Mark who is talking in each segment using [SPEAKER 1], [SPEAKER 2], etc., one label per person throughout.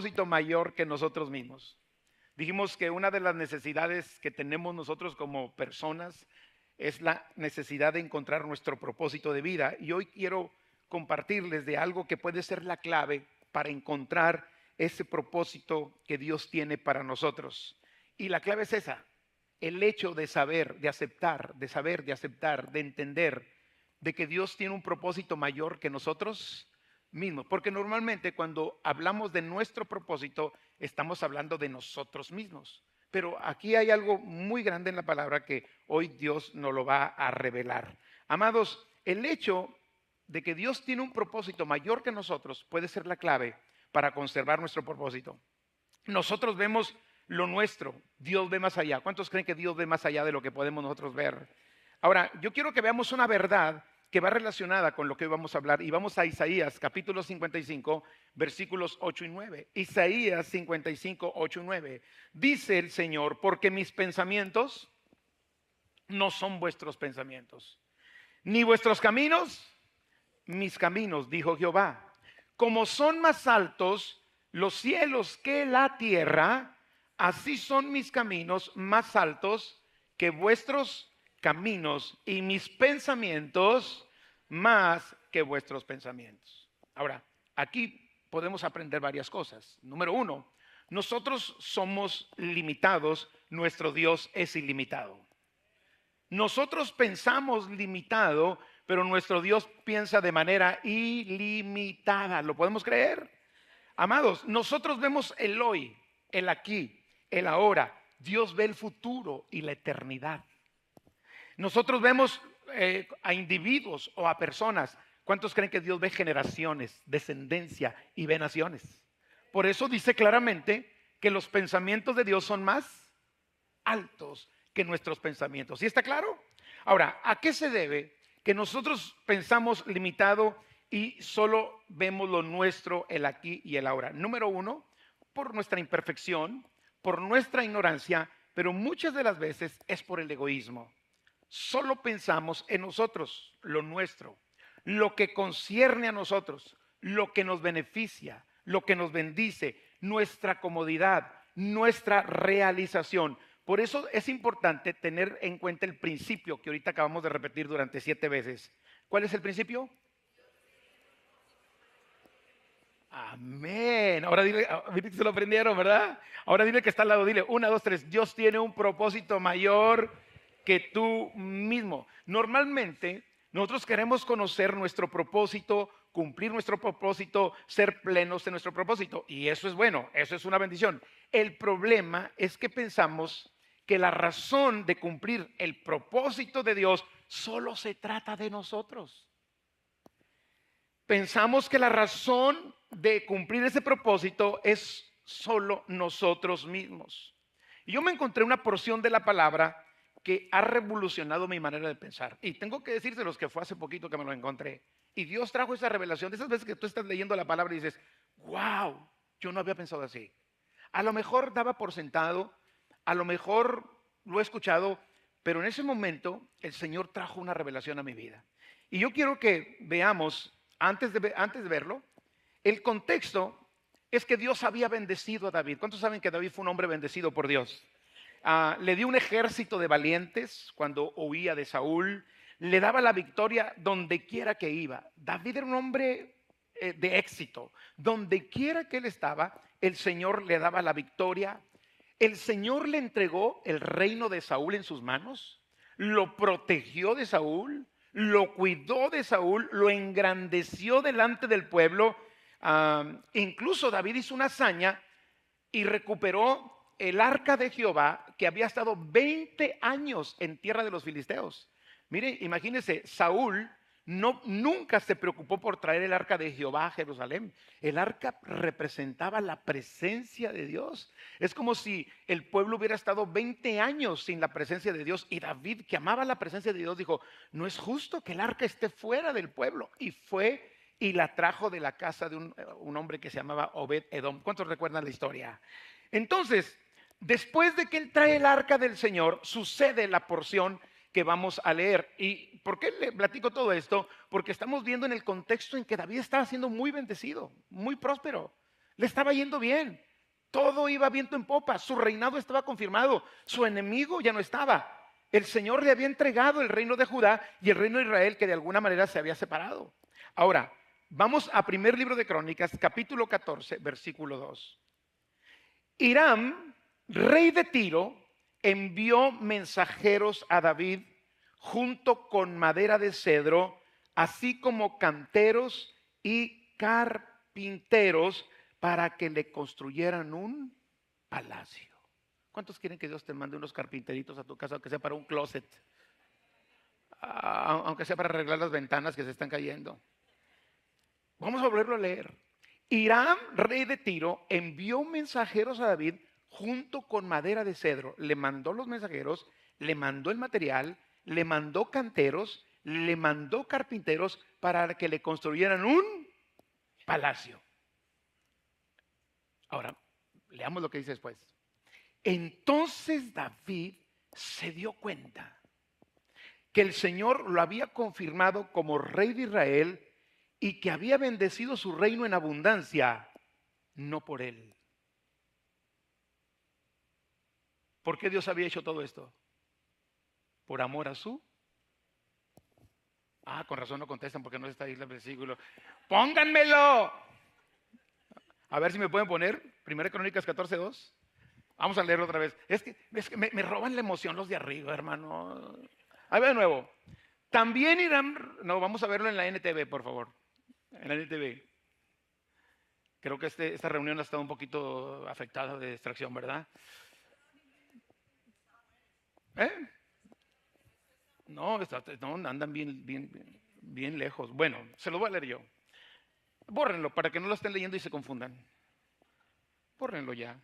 [SPEAKER 1] propósito mayor que nosotros mismos. Dijimos que una de las necesidades que tenemos nosotros como personas es la necesidad de encontrar nuestro propósito de vida. Y hoy quiero compartirles de algo que puede ser la clave para encontrar ese propósito que Dios tiene para nosotros. Y la clave es esa, el hecho de saber, de aceptar, de saber, de aceptar, de entender de que Dios tiene un propósito mayor que nosotros mismos. Porque normalmente cuando hablamos de nuestro propósito, estamos hablando de nosotros mismos. Pero aquí hay algo muy grande en la palabra que hoy Dios nos lo va a revelar. Amados, el hecho de que Dios tiene un propósito mayor que nosotros puede ser la clave para conservar nuestro propósito. Nosotros vemos lo nuestro, Dios ve más allá. ¿Cuántos creen que Dios ve más allá de lo que podemos nosotros ver? Ahora, yo quiero que veamos una verdad que va relacionada con lo que hoy vamos a hablar. Y vamos a Isaías capítulo 55, versículos 8 y 9. Isaías 55, 8 y 9. Dice el Señor, porque mis pensamientos no son vuestros pensamientos, ni vuestros caminos, mis caminos, dijo Jehová. Como son más altos los cielos que la tierra, así son mis caminos más altos que vuestros caminos y mis pensamientos más que vuestros pensamientos. Ahora, aquí podemos aprender varias cosas. Número uno, nosotros somos limitados, nuestro Dios es ilimitado. Nosotros pensamos limitado, pero nuestro Dios piensa de manera ilimitada. ¿Lo podemos creer? Amados, nosotros vemos el hoy, el aquí, el ahora. Dios ve el futuro y la eternidad. Nosotros vemos eh, a individuos o a personas. ¿Cuántos creen que Dios ve generaciones, descendencia y ve naciones? Por eso dice claramente que los pensamientos de Dios son más altos que nuestros pensamientos. ¿Sí está claro? Ahora, ¿a qué se debe que nosotros pensamos limitado y solo vemos lo nuestro, el aquí y el ahora? Número uno, por nuestra imperfección, por nuestra ignorancia, pero muchas de las veces es por el egoísmo solo pensamos en nosotros, lo nuestro, lo que concierne a nosotros, lo que nos beneficia, lo que nos bendice, nuestra comodidad, nuestra realización. Por eso es importante tener en cuenta el principio que ahorita acabamos de repetir durante siete veces. ¿Cuál es el principio? Amén. Ahora dile, ah, se lo aprendieron, ¿verdad? Ahora dile que está al lado, dile, una, dos, tres, Dios tiene un propósito mayor que tú mismo. Normalmente nosotros queremos conocer nuestro propósito, cumplir nuestro propósito, ser plenos de nuestro propósito. Y eso es bueno, eso es una bendición. El problema es que pensamos que la razón de cumplir el propósito de Dios solo se trata de nosotros. Pensamos que la razón de cumplir ese propósito es solo nosotros mismos. Y yo me encontré una porción de la palabra que ha revolucionado mi manera de pensar. Y tengo que los que fue hace poquito que me lo encontré. Y Dios trajo esa revelación de esas veces que tú estás leyendo la palabra y dices, wow, yo no había pensado así. A lo mejor daba por sentado, a lo mejor lo he escuchado, pero en ese momento el Señor trajo una revelación a mi vida. Y yo quiero que veamos, antes de, antes de verlo, el contexto es que Dios había bendecido a David. ¿Cuántos saben que David fue un hombre bendecido por Dios? Ah, le dio un ejército de valientes cuando huía de Saúl, le daba la victoria donde quiera que iba. David era un hombre eh, de éxito, donde quiera que él estaba, el Señor le daba la victoria. El Señor le entregó el reino de Saúl en sus manos, lo protegió de Saúl, lo cuidó de Saúl, lo engrandeció delante del pueblo. Ah, incluso David hizo una hazaña y recuperó el arca de Jehová que había estado 20 años en tierra de los filisteos. Mire, imagínense, Saúl no, nunca se preocupó por traer el arca de Jehová a Jerusalén. El arca representaba la presencia de Dios. Es como si el pueblo hubiera estado 20 años sin la presencia de Dios. Y David, que amaba la presencia de Dios, dijo, no es justo que el arca esté fuera del pueblo. Y fue y la trajo de la casa de un, un hombre que se llamaba Obed Edom. ¿Cuántos recuerdan la historia? Entonces, Después de que él trae el arca del Señor, sucede la porción que vamos a leer. ¿Y por qué le platico todo esto? Porque estamos viendo en el contexto en que David estaba siendo muy bendecido, muy próspero. Le estaba yendo bien. Todo iba viento en popa. Su reinado estaba confirmado. Su enemigo ya no estaba. El Señor le había entregado el reino de Judá y el reino de Israel que de alguna manera se había separado. Ahora, vamos a primer libro de Crónicas, capítulo 14, versículo 2. Hiram, rey de Tiro, envió mensajeros a David junto con madera de cedro, así como canteros y carpinteros para que le construyeran un palacio. ¿Cuántos quieren que Dios te mande unos carpinteritos a tu casa, aunque sea para un closet? Ah, aunque sea para arreglar las ventanas que se están cayendo. Vamos a volverlo a leer. Irán, rey de Tiro, envió mensajeros a David junto con madera de cedro. Le mandó los mensajeros, le mandó el material, le mandó canteros, le mandó carpinteros para que le construyeran un palacio. Ahora, leamos lo que dice después. Entonces David se dio cuenta que el Señor lo había confirmado como rey de Israel y que había bendecido su reino en abundancia, no por él. ¿Por qué Dios había hecho todo esto? Por amor a su. Ah, con razón no contestan porque no está ahí el versículo. Pónganmelo. A ver si me pueden poner. Primera Crónicas 14.2. Vamos a leerlo otra vez. Es que, me, roban la emoción los de arriba, hermano. Ahí va de nuevo. También irán. No, vamos a verlo en la NTV, por favor. En la NTV. Creo que este, esta reunión ha estado un poquito afectada de distracción, ¿verdad? ¿Eh? No, no andan bien, bien, bien lejos. Bueno, se lo voy a leer yo. Bórrenlo para que no lo estén leyendo y se confundan. Bórrenlo ya.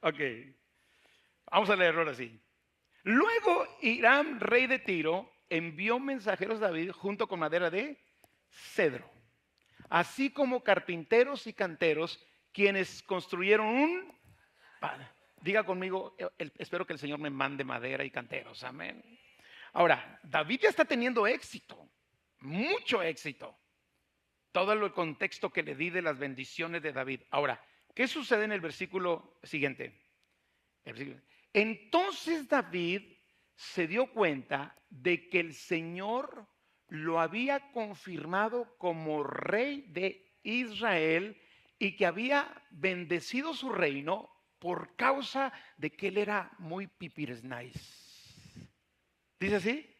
[SPEAKER 1] Ok. Vamos a leerlo ahora sí. Luego Irán, rey de Tiro, envió mensajeros a David junto con madera de cedro, así como carpinteros y canteros, quienes construyeron un... Diga conmigo, espero que el Señor me mande madera y canteros, amén. Ahora, David ya está teniendo éxito, mucho éxito. Todo el contexto que le di de las bendiciones de David. Ahora, ¿qué sucede en el versículo siguiente? Entonces David se dio cuenta de que el Señor lo había confirmado como rey de Israel y que había bendecido su reino por causa de que él era muy pipires. ¿Dice así?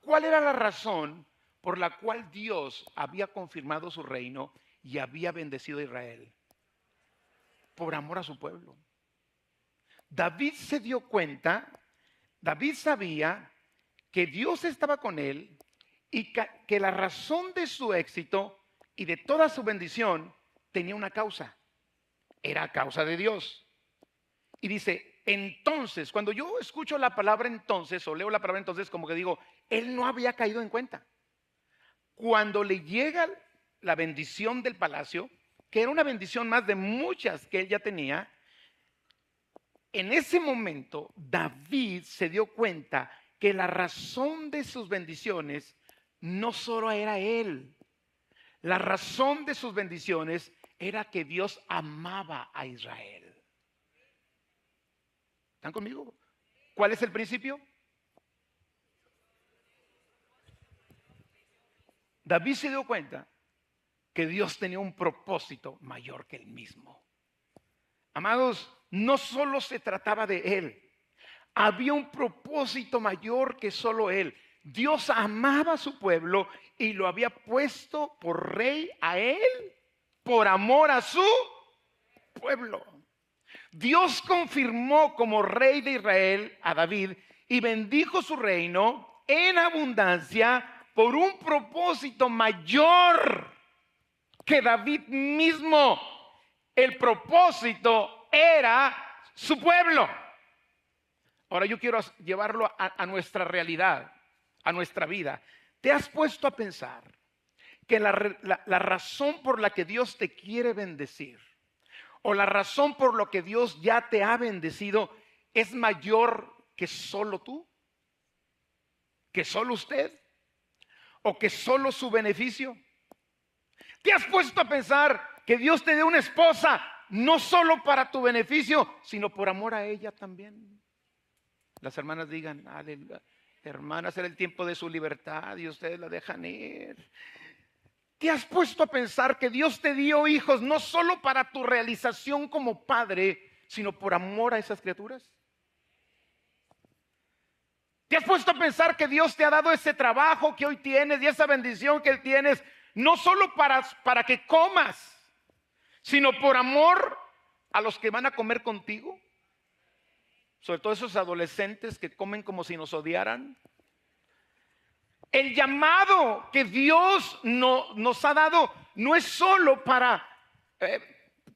[SPEAKER 1] ¿Cuál era la razón por la cual Dios había confirmado su reino y había bendecido a Israel? Por amor a su pueblo. David se dio cuenta, David sabía que Dios estaba con él y que la razón de su éxito y de toda su bendición tenía una causa. Era causa de Dios. Y dice, entonces, cuando yo escucho la palabra entonces o leo la palabra entonces, como que digo, él no había caído en cuenta. Cuando le llega la bendición del palacio, que era una bendición más de muchas que él ya tenía, en ese momento David se dio cuenta que la razón de sus bendiciones no solo era él, la razón de sus bendiciones era que Dios amaba a Israel. ¿Están conmigo? ¿Cuál es el principio? David se dio cuenta que Dios tenía un propósito mayor que él mismo. Amados, no solo se trataba de él, había un propósito mayor que solo él. Dios amaba a su pueblo y lo había puesto por rey a él por amor a su pueblo. Dios confirmó como rey de Israel a David y bendijo su reino en abundancia por un propósito mayor que David mismo. El propósito era su pueblo. Ahora yo quiero llevarlo a, nuestra realidad, a nuestra vida. ¿Te has puesto a pensar que la razón por la que Dios te quiere bendecir o la razón por lo que Dios ya te ha bendecido es mayor que solo tú, que solo usted. o que solo su beneficio? ¿Te has puesto a pensar que Dios te dé una esposa no solo para tu beneficio, sino por amor a ella también? Las hermanas digan, hermanas, era el tiempo de su libertad y ustedes la dejan ir. ¿Te has puesto a pensar que Dios te dio hijos no solo para tu realización como padre, sino por amor a esas criaturas? ¿Te has puesto a pensar que Dios te ha dado ese trabajo que hoy tienes y esa bendición que tienes, no solo para, para que comas, sino por amor a los que van a comer contigo? Sobre todo esos adolescentes que comen como si nos odiaran. El llamado que Dios no, nos ha dado no es solo para eh,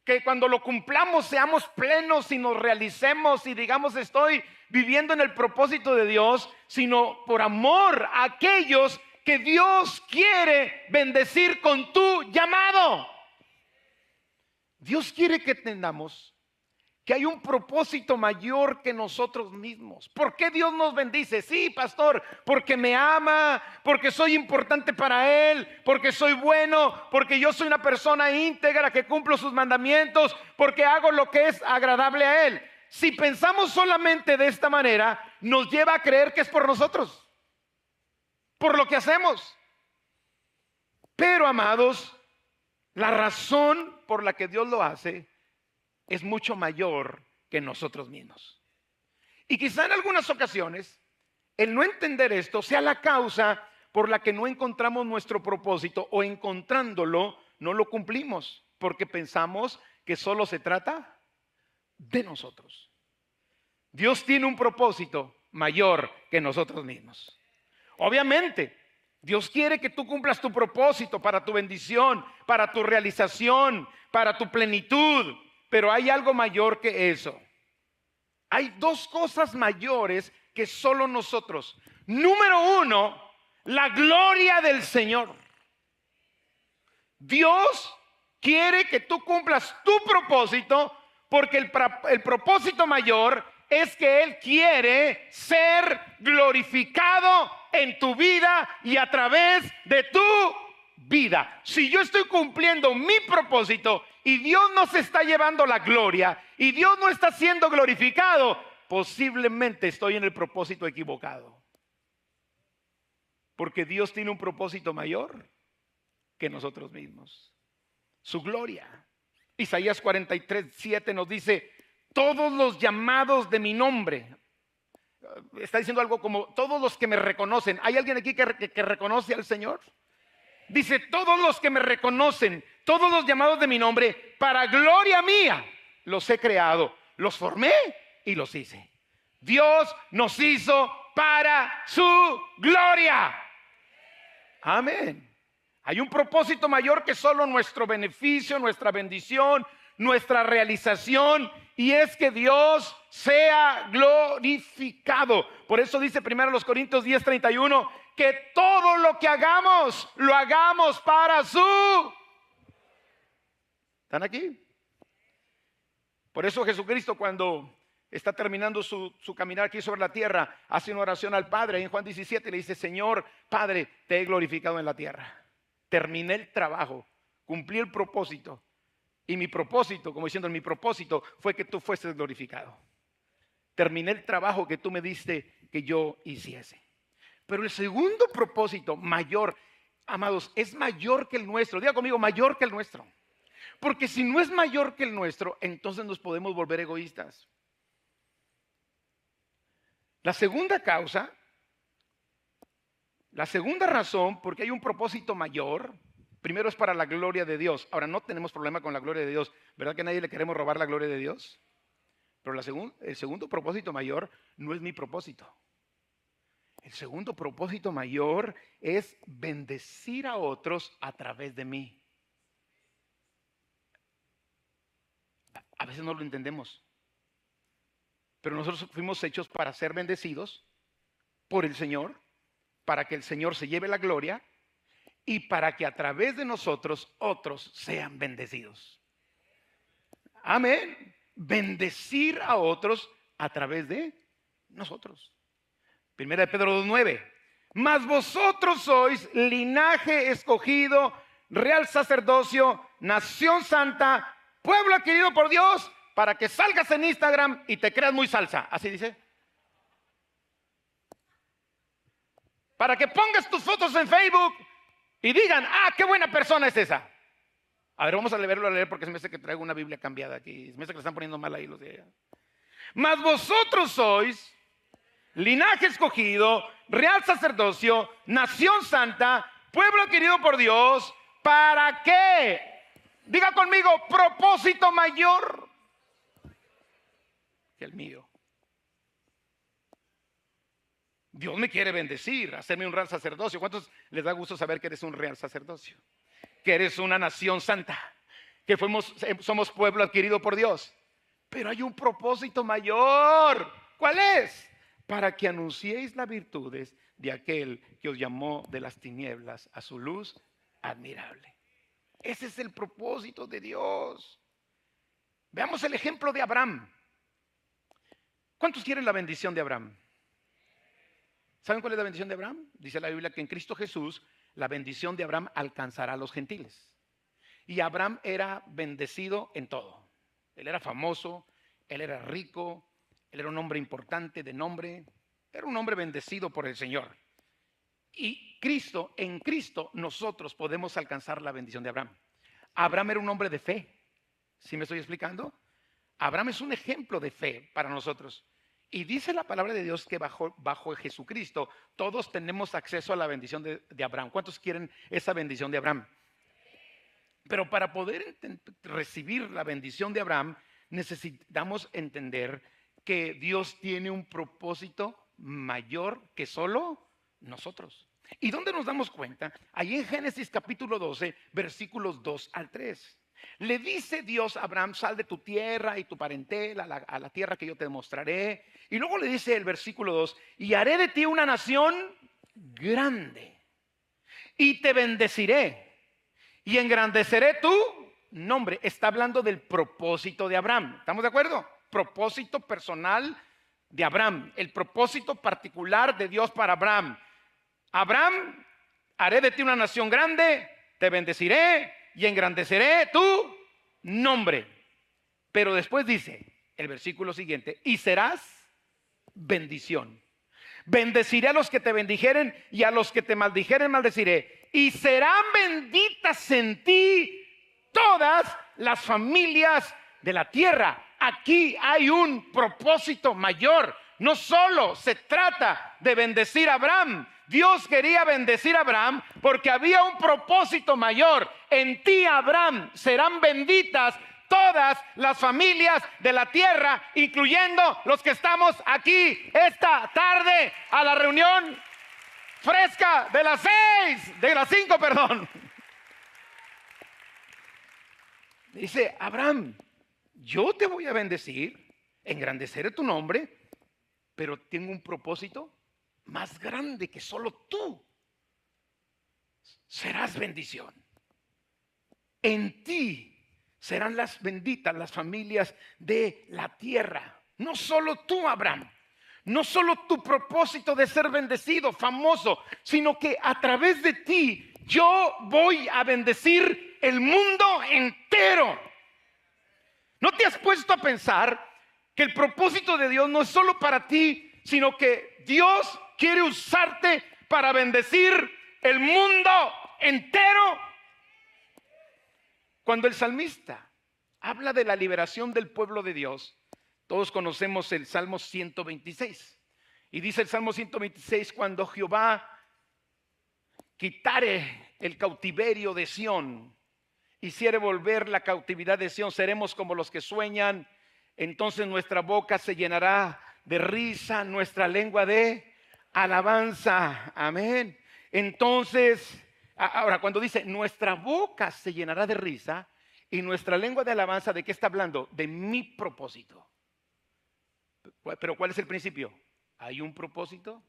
[SPEAKER 1] que cuando lo cumplamos seamos plenos y nos realicemos y digamos estoy viviendo en el propósito de Dios, sino por amor a aquellos que Dios quiere bendecir con tu llamado. Dios quiere que entendamos que hay un propósito mayor que nosotros mismos. ¿Por qué Dios nos bendice? Sí, pastor, porque me ama, porque soy importante para Él, porque soy bueno, porque yo soy una persona íntegra que cumplo sus mandamientos, porque hago lo que es agradable a Él. Si pensamos solamente de esta manera, nos lleva a creer que es por nosotros, por lo que hacemos. Pero, amados, la razón por la que Dios lo hace es mucho mayor que nosotros mismos. Y quizá en algunas ocasiones el no entender esto sea la causa por la que no encontramos nuestro propósito o encontrándolo no lo cumplimos, porque pensamos que solo se trata de nosotros. Dios tiene un propósito mayor que nosotros mismos. Obviamente, Dios quiere que tú cumplas tu propósito para tu bendición, para tu realización, para tu plenitud, pero hay algo mayor que eso. Hay dos cosas mayores que solo nosotros. Número uno, la gloria del Señor. Dios quiere que tú cumplas tu propósito porque el, el, propósito mayor es que Él quiere ser glorificado en tu vida y a través de tu vida. Si yo estoy cumpliendo mi propósito y Dios no se está llevando la gloria y Dios no está siendo glorificado, posiblemente estoy en el propósito equivocado. Porque Dios tiene un propósito mayor que nosotros mismos. Su gloria. Isaías 43, 7 nos dice, todos los llamados de mi nombre. Está diciendo algo como, todos los que me reconocen. ¿Hay alguien aquí que, que reconoce al Señor? Dice, todos los que me reconocen, todos los llamados de mi nombre, para gloria mía, los he creado, los formé y los hice. Dios nos hizo para su gloria. Amén. Hay un propósito mayor que solo nuestro beneficio, nuestra bendición, nuestra realización, y es que Dios sea glorificado. Por eso dice primero los Corintios 10:31 que todo lo que hagamos, lo hagamos para su... ¿Están aquí? Por eso Jesucristo cuando está terminando su, caminar aquí sobre la tierra, hace una oración al Padre. en Juan 17 le dice, Señor, Padre, te he glorificado en la tierra. Terminé el trabajo, cumplí el propósito. Y mi propósito, como diciendo, mi propósito fue que tú fueses glorificado. Terminé el trabajo que tú me diste que yo hiciese. Pero el segundo propósito mayor, amados, es mayor que el nuestro. Diga conmigo, mayor que el nuestro. Porque si no es mayor que el nuestro, entonces nos podemos volver egoístas. La segunda causa, la segunda razón, porque hay un propósito mayor, primero es para la gloria de Dios. Ahora, no tenemos problema con la gloria de Dios. ¿Verdad que a nadie le queremos robar la gloria de Dios? Pero el segundo propósito mayor no es mi propósito. El segundo propósito mayor es bendecir a otros a través de mí. A veces no lo entendemos. Pero nosotros fuimos hechos para ser bendecidos por el Señor, para que el Señor se lleve la gloria y para que a través de nosotros otros sean bendecidos. Amén. Bendecir a otros a través de nosotros. Primera de Pedro 2.9. Mas vosotros sois linaje escogido, real sacerdocio, nación santa, pueblo adquirido por Dios, para que salgas en Instagram y te creas muy salsa. Así dice. Para que pongas tus fotos en Facebook y digan, ah, qué buena persona es esa. A ver, vamos a leerlo a leer porque se me hace que traigo una Biblia cambiada aquí. Se me hace que le están poniendo mal ahí los de allá. Mas vosotros sois linaje escogido, real sacerdocio, nación santa, pueblo querido por Dios, ¿para qué? Diga conmigo, propósito mayor que el mío. Dios me quiere bendecir, hacerme un real sacerdocio. ¿Cuántos les da gusto saber que eres un real sacerdocio? Que eres una nación santa, que fuimos, somos pueblo adquirido por Dios. Pero hay un propósito mayor. ¿Cuál es? Para que anunciéis las virtudes de aquel que os llamó de las tinieblas a su luz admirable. Ese es el propósito de Dios. Veamos el ejemplo de Abraham. ¿Cuántos quieren la bendición de Abraham? ¿Saben cuál es la bendición de Abraham? Dice la Biblia que en Cristo Jesús la bendición de Abraham alcanzará a los gentiles. Y Abraham era bendecido en todo. Él era famoso, él era rico, era un hombre importante de nombre, era un hombre bendecido por el Señor. Y Cristo, en Cristo nosotros podemos alcanzar la bendición de Abraham. Abraham era un hombre de fe. ¿Sí me estoy explicando? Abraham es un ejemplo de fe para nosotros. Y dice la palabra de Dios que bajo, bajo Jesucristo todos tenemos acceso a la bendición de, de Abraham. ¿Cuántos quieren esa bendición de Abraham? Pero para poder recibir la bendición de Abraham necesitamos entender que Dios tiene un propósito mayor que solo nosotros. ¿Y dónde nos damos cuenta? Ahí en Génesis capítulo 12, versículos 2 al 3. Le dice Dios a Abraham, sal de tu tierra y tu parentela a la, a la tierra que yo te mostraré. Y luego le dice el versículo 2, y haré de ti una nación grande y te bendeciré y engrandeceré tu nombre. Está hablando del propósito de Abraham. ¿Estamos de acuerdo? Propósito personal de Abraham, el propósito particular de Dios para Abraham. Abraham, haré de ti una nación grande, te bendeciré y engrandeceré tu nombre. Pero después dice el versículo siguiente, y serás bendición. Bendeciré a los que te bendijeren y a los que te maldijeren maldeciré. Y serán benditas en ti todas las familias de la tierra aquí hay un propósito mayor. No solo se trata de bendecir a Abraham. Dios quería bendecir a Abraham porque había un propósito mayor. En ti, Abraham, serán benditas todas las familias de la tierra, incluyendo los que estamos aquí esta tarde a la reunión fresca de las seis, de las cinco, perdón. Dice, Abraham, yo te voy a bendecir, engrandeceré tu nombre, pero tengo un propósito más grande que solo tú. Serás bendición. En ti serán las benditas las familias de la tierra. No solo tú, Abraham. No solo tu propósito de ser bendecido, famoso, sino que a través de ti yo voy a bendecir el mundo entero. ¿No te has puesto a pensar que el propósito de Dios no es solo para ti, sino que Dios quiere usarte para bendecir el mundo entero? Cuando el salmista habla de la liberación del pueblo de Dios, todos conocemos el Salmo 126. Y dice el Salmo 126, cuando Jehová quitare el cautiverio de Sión, hiciere volver la cautividad de Sión, seremos como los que sueñan. Entonces nuestra boca se llenará de risa, nuestra lengua de alabanza. Amén. Entonces, ahora cuando dice nuestra boca se llenará de risa y nuestra lengua de alabanza, ¿de qué está hablando? De mi propósito. Pero ¿cuál es el principio? Hay un propósito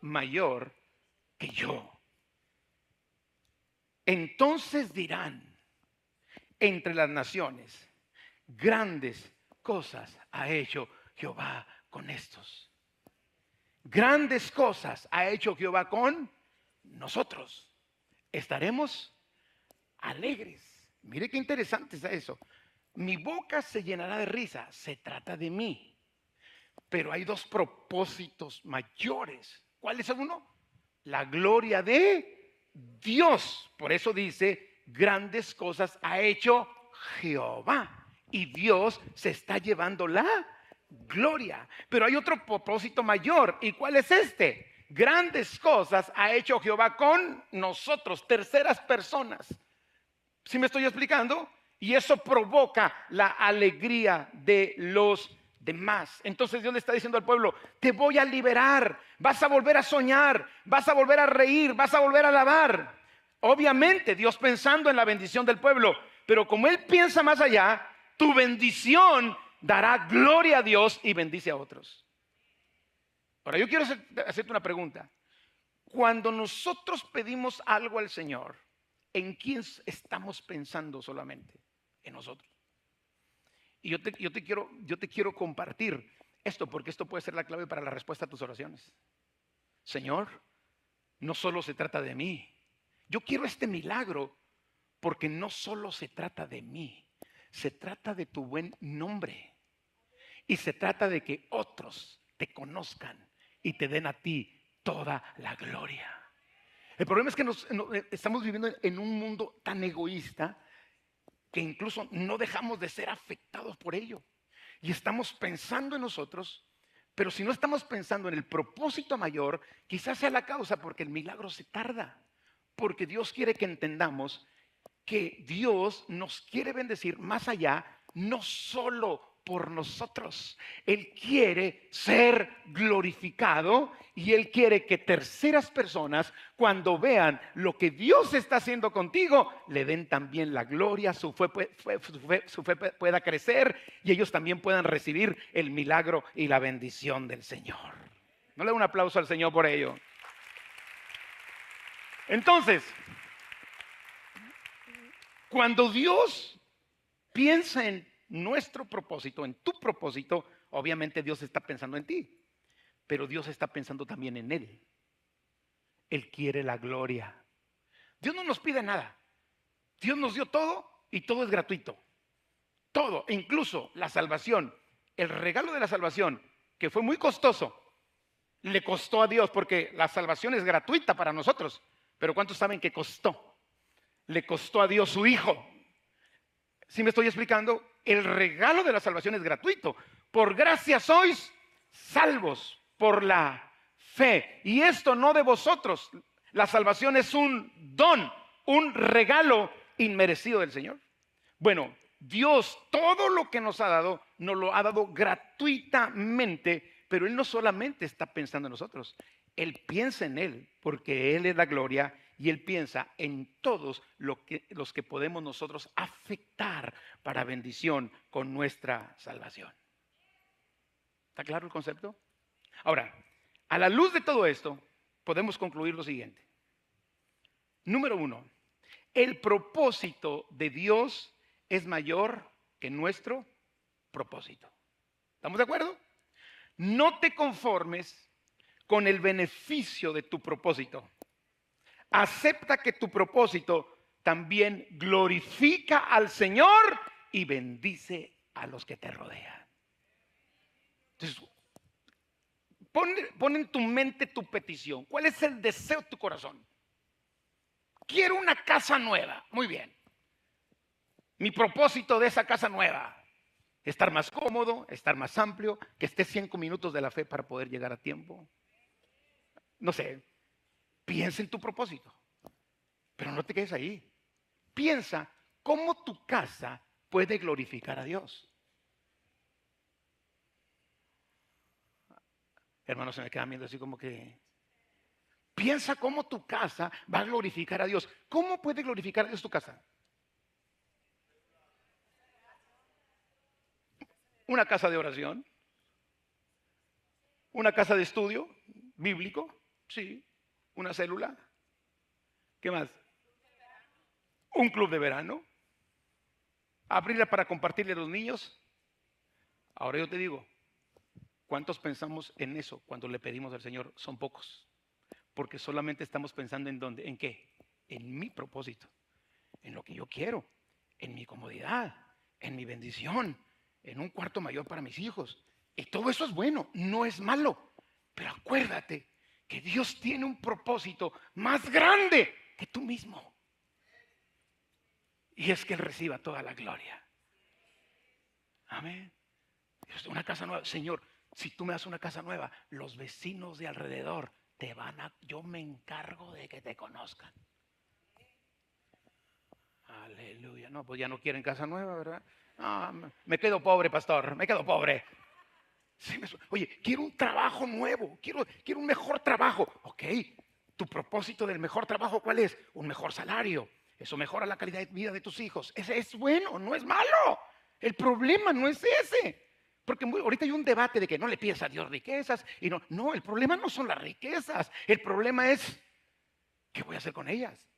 [SPEAKER 1] mayor que yo. Entonces dirán, entre las naciones. Grandes cosas ha hecho Jehová con estos. Grandes cosas ha hecho Jehová con nosotros. Estaremos alegres. Mire qué interesante es eso. Mi boca se llenará de risa. Se trata de mí. Pero hay dos propósitos mayores. ¿Cuál es uno? La gloria de Dios. Por eso dice, grandes cosas ha hecho Jehová. Y Dios se está llevando la gloria. Pero hay otro propósito mayor. ¿Y cuál es este? Grandes cosas ha hecho Jehová con nosotros, terceras personas. ¿Sí me estoy explicando? Y eso provoca la alegría de los demás. Entonces Dios le está diciendo al pueblo, te voy a liberar, vas a volver a soñar, vas a volver a reír, vas a volver a alabar. Obviamente Dios pensando en la bendición del pueblo, pero como Él piensa más allá, tu bendición dará gloria a Dios y bendice a otros. Ahora yo quiero hacerte una pregunta. Cuando nosotros pedimos algo al Señor, ¿en quién estamos pensando solamente? En nosotros. Y yo te, quiero, yo te quiero compartir esto porque esto puede ser la clave para la respuesta a tus oraciones. Señor, no solo se trata de mí. Yo quiero este milagro porque no solo se trata de mí, se trata de tu buen nombre. Y se trata de que otros te conozcan y te den a ti toda la gloria. El problema es que nos, eh, estamos viviendo en un mundo tan egoísta que incluso no dejamos de ser afectados por ello. Y estamos pensando en nosotros, pero si no estamos pensando en el propósito mayor, quizás sea la causa porque el milagro se tarda. Porque Dios quiere que entendamos que Dios nos quiere bendecir más allá, no solo por nosotros. Él quiere ser glorificado y Él quiere que terceras personas, cuando vean lo que Dios está haciendo contigo, le den también la gloria, su fe, su fe, pueda crecer y ellos también puedan recibir el milagro y la bendición del Señor. No le un aplauso al Señor por ello. Entonces, cuando Dios piensa en nuestro propósito, en tu propósito, obviamente Dios está pensando en ti, pero Dios está pensando también en Él. Él quiere la gloria. Dios no nos pide nada. Dios nos dio todo y todo es gratuito. Todo, e incluso la salvación, el regalo de la salvación, que fue muy costoso, le costó a Dios porque la salvación es gratuita para nosotros. Pero ¿cuántos saben que costó? Le costó a Dios su Hijo. Si me estoy explicando? el regalo de la salvación es gratuito. Por gracia sois salvos por la fe. Y esto no de vosotros. La salvación es un don, un regalo inmerecido del Señor. Bueno, Dios todo lo que nos ha dado, nos lo ha dado gratuitamente, pero Él no solamente está pensando en nosotros, Él piensa en Él, porque Él es la gloria y Él piensa en todos que, los que podemos nosotros afectar para bendición con nuestra salvación. ¿Está claro el concepto? Ahora, a la luz de todo esto, podemos concluir lo siguiente. Número uno, el propósito de Dios es mayor que nuestro propósito. ¿Estamos de acuerdo? No te conformes con el beneficio de tu propósito acepta que tu propósito también glorifica al Señor y bendice a los que te rodean. Entonces, pon, en tu mente tu petición. ¿Cuál es el deseo de tu corazón? Quiero una casa nueva. Muy bien. Mi propósito de esa casa nueva, estar más cómodo, estar más amplio, que esté cinco minutos de la fe para poder llegar a tiempo. No sé, Piensa en tu propósito. Pero no te quedes ahí. Piensa cómo tu casa puede glorificar a Dios. Hermanos, se me quedan viendo así como que... Piensa cómo tu casa va a glorificar a Dios. ¿Cómo puede glorificar a Dios tu casa? Una casa de oración. Una casa de estudio bíblico. Sí una célula. ¿Qué más? Un club de verano. Abrirla para compartirle a los niños. Ahora yo te digo, ¿Cuántos pensamos en eso cuando le pedimos al Señor? Son pocos. Porque solamente estamos pensando en dónde, en qué, en mi propósito, en lo que yo quiero, en mi comodidad, en mi bendición, en un cuarto mayor para mis hijos. Y todo eso es bueno, no es malo. Pero acuérdate que Dios tiene un propósito más grande que tú mismo. Y es que Él reciba toda la gloria. Amén. Una casa nueva. Señor, si tú me das una casa nueva, los vecinos de alrededor te van a... Yo me encargo de que te conozcan. Aleluya. No, pues ya no quieren casa nueva, ¿verdad? Ah, me quedo pobre, pastor. Me quedo pobre. Oye, quiero un trabajo nuevo. Quiero, quiero un mejor trabajo. Ok. Tu propósito del mejor trabajo, ¿cuál es? Un mejor salario. Eso mejora la calidad de vida de tus hijos. Ese es bueno, no es malo. El problema no es ese. Porque ahorita hay un debate de que no le pides a Dios riquezas y no, no, el problema no son las riquezas, el problema es qué voy a hacer con ellas.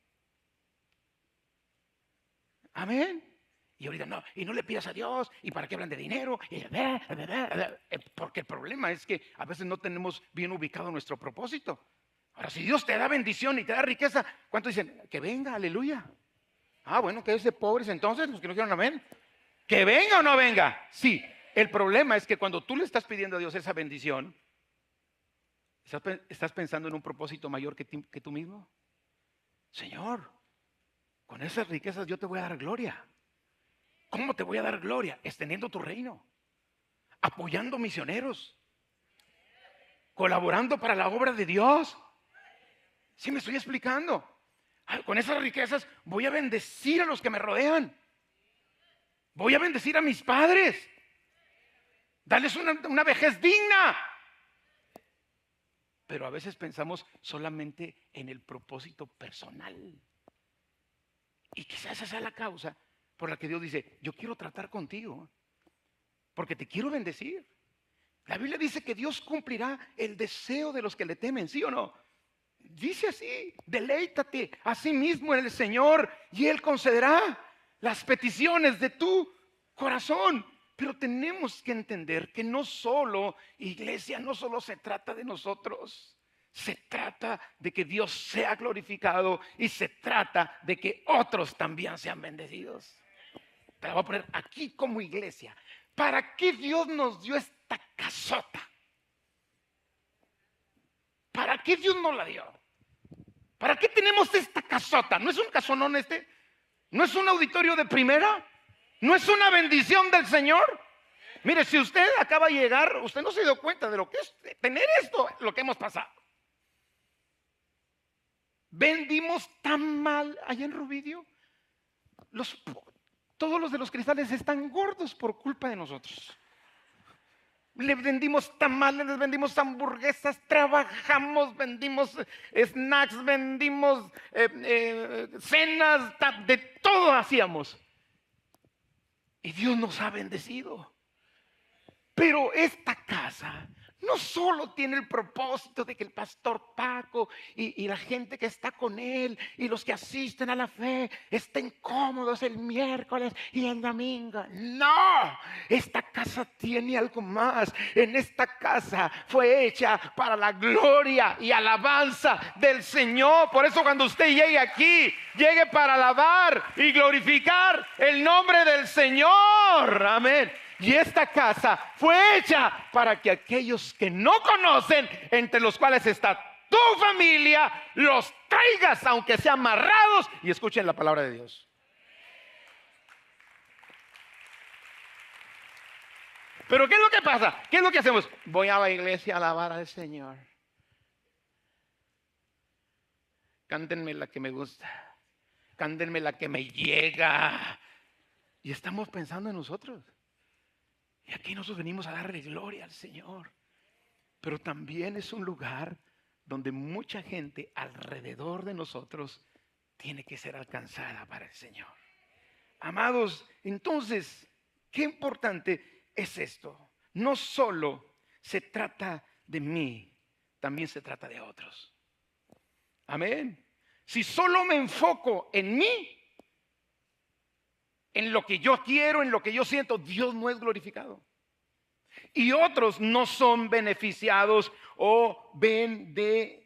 [SPEAKER 1] Amén. Y ahorita no, y no le pidas a Dios, y para qué hablan de dinero, porque el problema es que a veces no tenemos bien ubicado nuestro propósito. Ahora, si Dios te da bendición y te da riqueza, ¿cuántos dicen? Que venga, aleluya. Ah, bueno, que es de pobres entonces, los que no quieren amén. Que venga o no venga. Sí, el problema es que cuando tú le estás pidiendo a Dios esa bendición, ¿estás pensando en un propósito mayor que tú mismo? Señor, con esas riquezas yo te voy a dar gloria. ¿Cómo te voy a dar gloria? Extendiendo tu reino, apoyando misioneros, colaborando para la obra de Dios. ¿Sí me estoy explicando? Con esas riquezas voy a bendecir a los que me rodean. Voy a bendecir a mis padres. Darles una, vejez digna. Pero a veces pensamos solamente en el propósito personal. Y quizás esa sea la causa por la que Dios dice, yo quiero tratar contigo, porque te quiero bendecir. La Biblia dice que Dios cumplirá el deseo de los que le temen, ¿sí o no? Dice así, deleítate a sí mismo en el Señor y Él concederá las peticiones de tu corazón. Pero tenemos que entender que no solo, iglesia, no solo se trata de nosotros. Se trata de que Dios sea glorificado y se trata de que otros también sean bendecidos. Te la voy a poner aquí como iglesia. ¿Para qué Dios nos dio esta casota? ¿Para qué Dios nos la dio? ¿Para qué tenemos esta casota? ¿No es un casonón este? ¿No es un auditorio de primera? ¿No es una bendición del Señor? Mire, si usted acaba de llegar, usted no se dio cuenta de lo que es tener esto, lo que hemos pasado. Vendimos tan mal allá en Rubidio. Los, todos los de los cristales están gordos por culpa de nosotros. Le vendimos tamales, les vendimos hamburguesas, trabajamos, vendimos eh, snacks, vendimos eh, eh, cenas, de todo hacíamos. Y Dios nos ha bendecido. Pero esta casa no solo tiene el propósito de que el pastor Paco y, la gente que está con él y los que asisten a la fe estén cómodos el miércoles y el domingo. No, esta casa tiene algo más. En esta casa fue hecha para la gloria y alabanza del Señor. Por eso cuando usted llegue aquí, llegue para alabar y glorificar el nombre del Señor. Amén. Y esta casa fue hecha para que aquellos que no conocen, entre los cuales está tu familia, los traigas, aunque sean amarrados, y escuchen la palabra de Dios. Pero ¿qué es lo que pasa? ¿Qué es lo que hacemos? Voy a la iglesia a alabar al Señor. Cántenme la que me gusta. Cántenme la que me llega. Y estamos pensando en nosotros. Y aquí nosotros venimos a darle gloria al Señor. Pero también es un lugar donde mucha gente alrededor de nosotros tiene que ser alcanzada para el Señor. Amados, entonces, qué importante es esto. No solo se trata de mí, también se trata de otros. Amén. Si solo me enfoco en mí, en lo que yo quiero, en lo que yo siento, Dios no es glorificado. y otros no son beneficiados o bendecidos.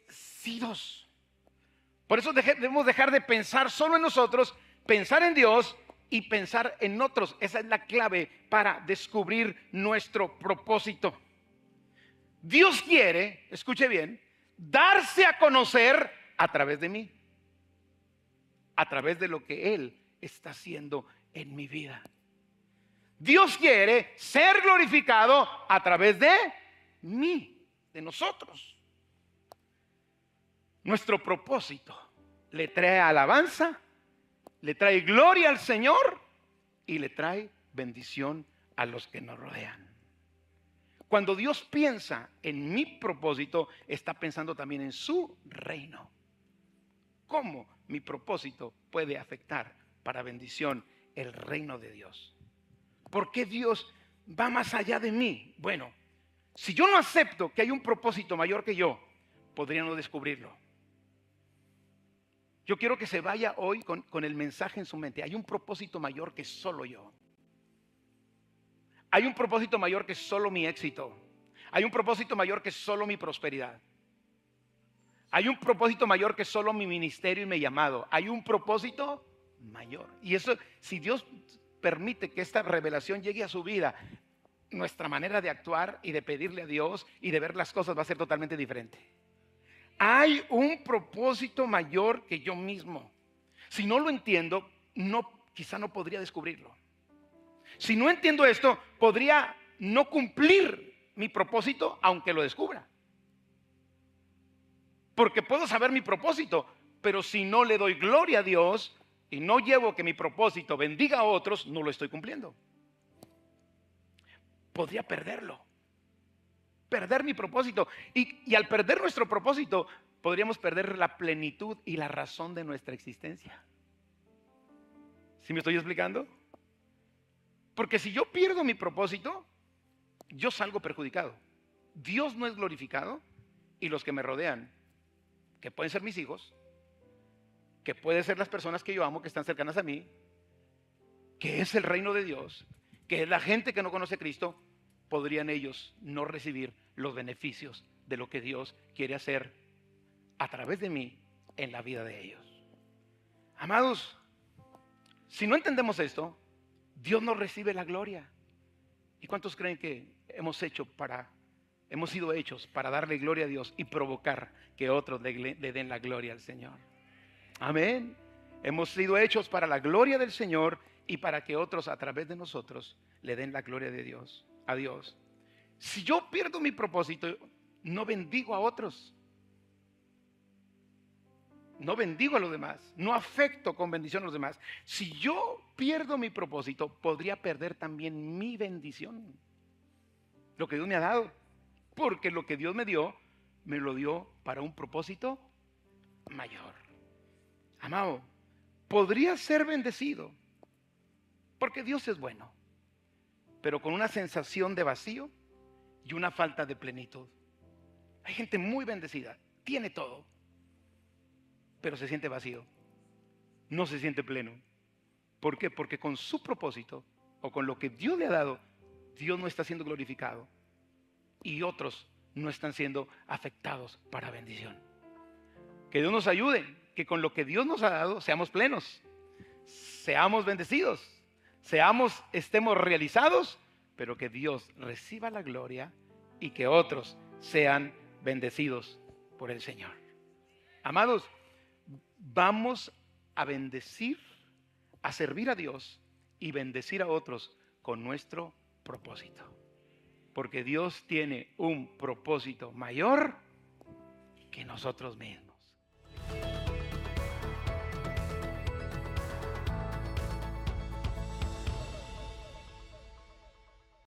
[SPEAKER 1] Por eso debemos dejar de pensar solo en nosotros, pensar en Dios y pensar en otros. Esa es la clave para descubrir nuestro propósito. Dios quiere, escuche bien, darse a conocer a través de mí, a través de lo que Él está haciendo en mi vida. Dios quiere ser glorificado a través de mí, de nosotros. Nuestro propósito le trae alabanza, le trae gloria al Señor y le trae bendición a los que nos rodean. Cuando Dios piensa en mi propósito, está pensando también en su reino. ¿Cómo mi propósito puede afectar para bendición el reino de Dios? ¿Por qué Dios va más allá de mí? Bueno, si yo no acepto que hay un propósito mayor que yo, podría no descubrirlo. Yo quiero que se vaya hoy con, con, el mensaje en su mente. Hay un propósito mayor que solo yo. Hay un propósito mayor que solo mi éxito. Hay un propósito mayor que solo mi prosperidad. Hay un propósito mayor que solo mi ministerio y mi llamado. Hay un propósito mayor. Y eso, si Dios permite que esta revelación llegue a su vida, nuestra manera de actuar y de pedirle a Dios y de ver las cosas va a ser totalmente diferente. Hay un propósito mayor que yo mismo. Si no lo entiendo, no, quizá no podría descubrirlo. Si no entiendo esto, podría no cumplir mi propósito aunque lo descubra. Porque puedo saber mi propósito, pero si no le doy gloria a Dios y no llevo que mi propósito bendiga a otros, no lo estoy cumpliendo. Podría perderlo. Perder mi propósito. Y, al perder nuestro propósito, podríamos perder la plenitud y la razón de nuestra existencia. ¿Sí me estoy explicando? Porque si yo pierdo mi propósito, yo salgo perjudicado. Dios no es glorificado y los que me rodean, que pueden ser mis hijos, que pueden ser las personas que yo amo, que están cercanas a mí, que es el reino de Dios, que es la gente que no conoce a Cristo, podrían ellos no recibir los beneficios de lo que Dios quiere hacer a través de mí en la vida de ellos. Amados, si no entendemos esto, Dios no recibe la gloria. ¿Y cuántos creen que hemos hecho para, hemos sido hechos para darle gloria a Dios y provocar que otros le, den la gloria al Señor? Amén. Hemos sido hechos para la gloria del Señor y para que otros a través de nosotros le den la gloria de Dios, a Dios. Si yo pierdo mi propósito, no bendigo a otros no bendigo a los demás, no afecto con bendición a los demás. Si yo pierdo mi propósito, podría perder también mi bendición. Lo que Dios me ha dado. Porque lo que Dios me dio, me lo dio para un propósito mayor. Amado, podría ser bendecido. Porque Dios es bueno. Pero con una sensación de vacío y una falta de plenitud. Hay gente muy bendecida, tiene todo pero se siente vacío. No se siente pleno. ¿Por qué? Porque con su propósito o con lo que Dios le ha dado, Dios no está siendo glorificado y otros no están siendo afectados para bendición. Que Dios nos ayude, que con lo que Dios nos ha dado seamos plenos, seamos bendecidos, seamos, estemos realizados, pero que Dios reciba la gloria y que otros sean bendecidos por el Señor. Amados, vamos a bendecir, a servir a Dios y bendecir a otros con nuestro propósito. Porque Dios tiene un propósito mayor que nosotros mismos.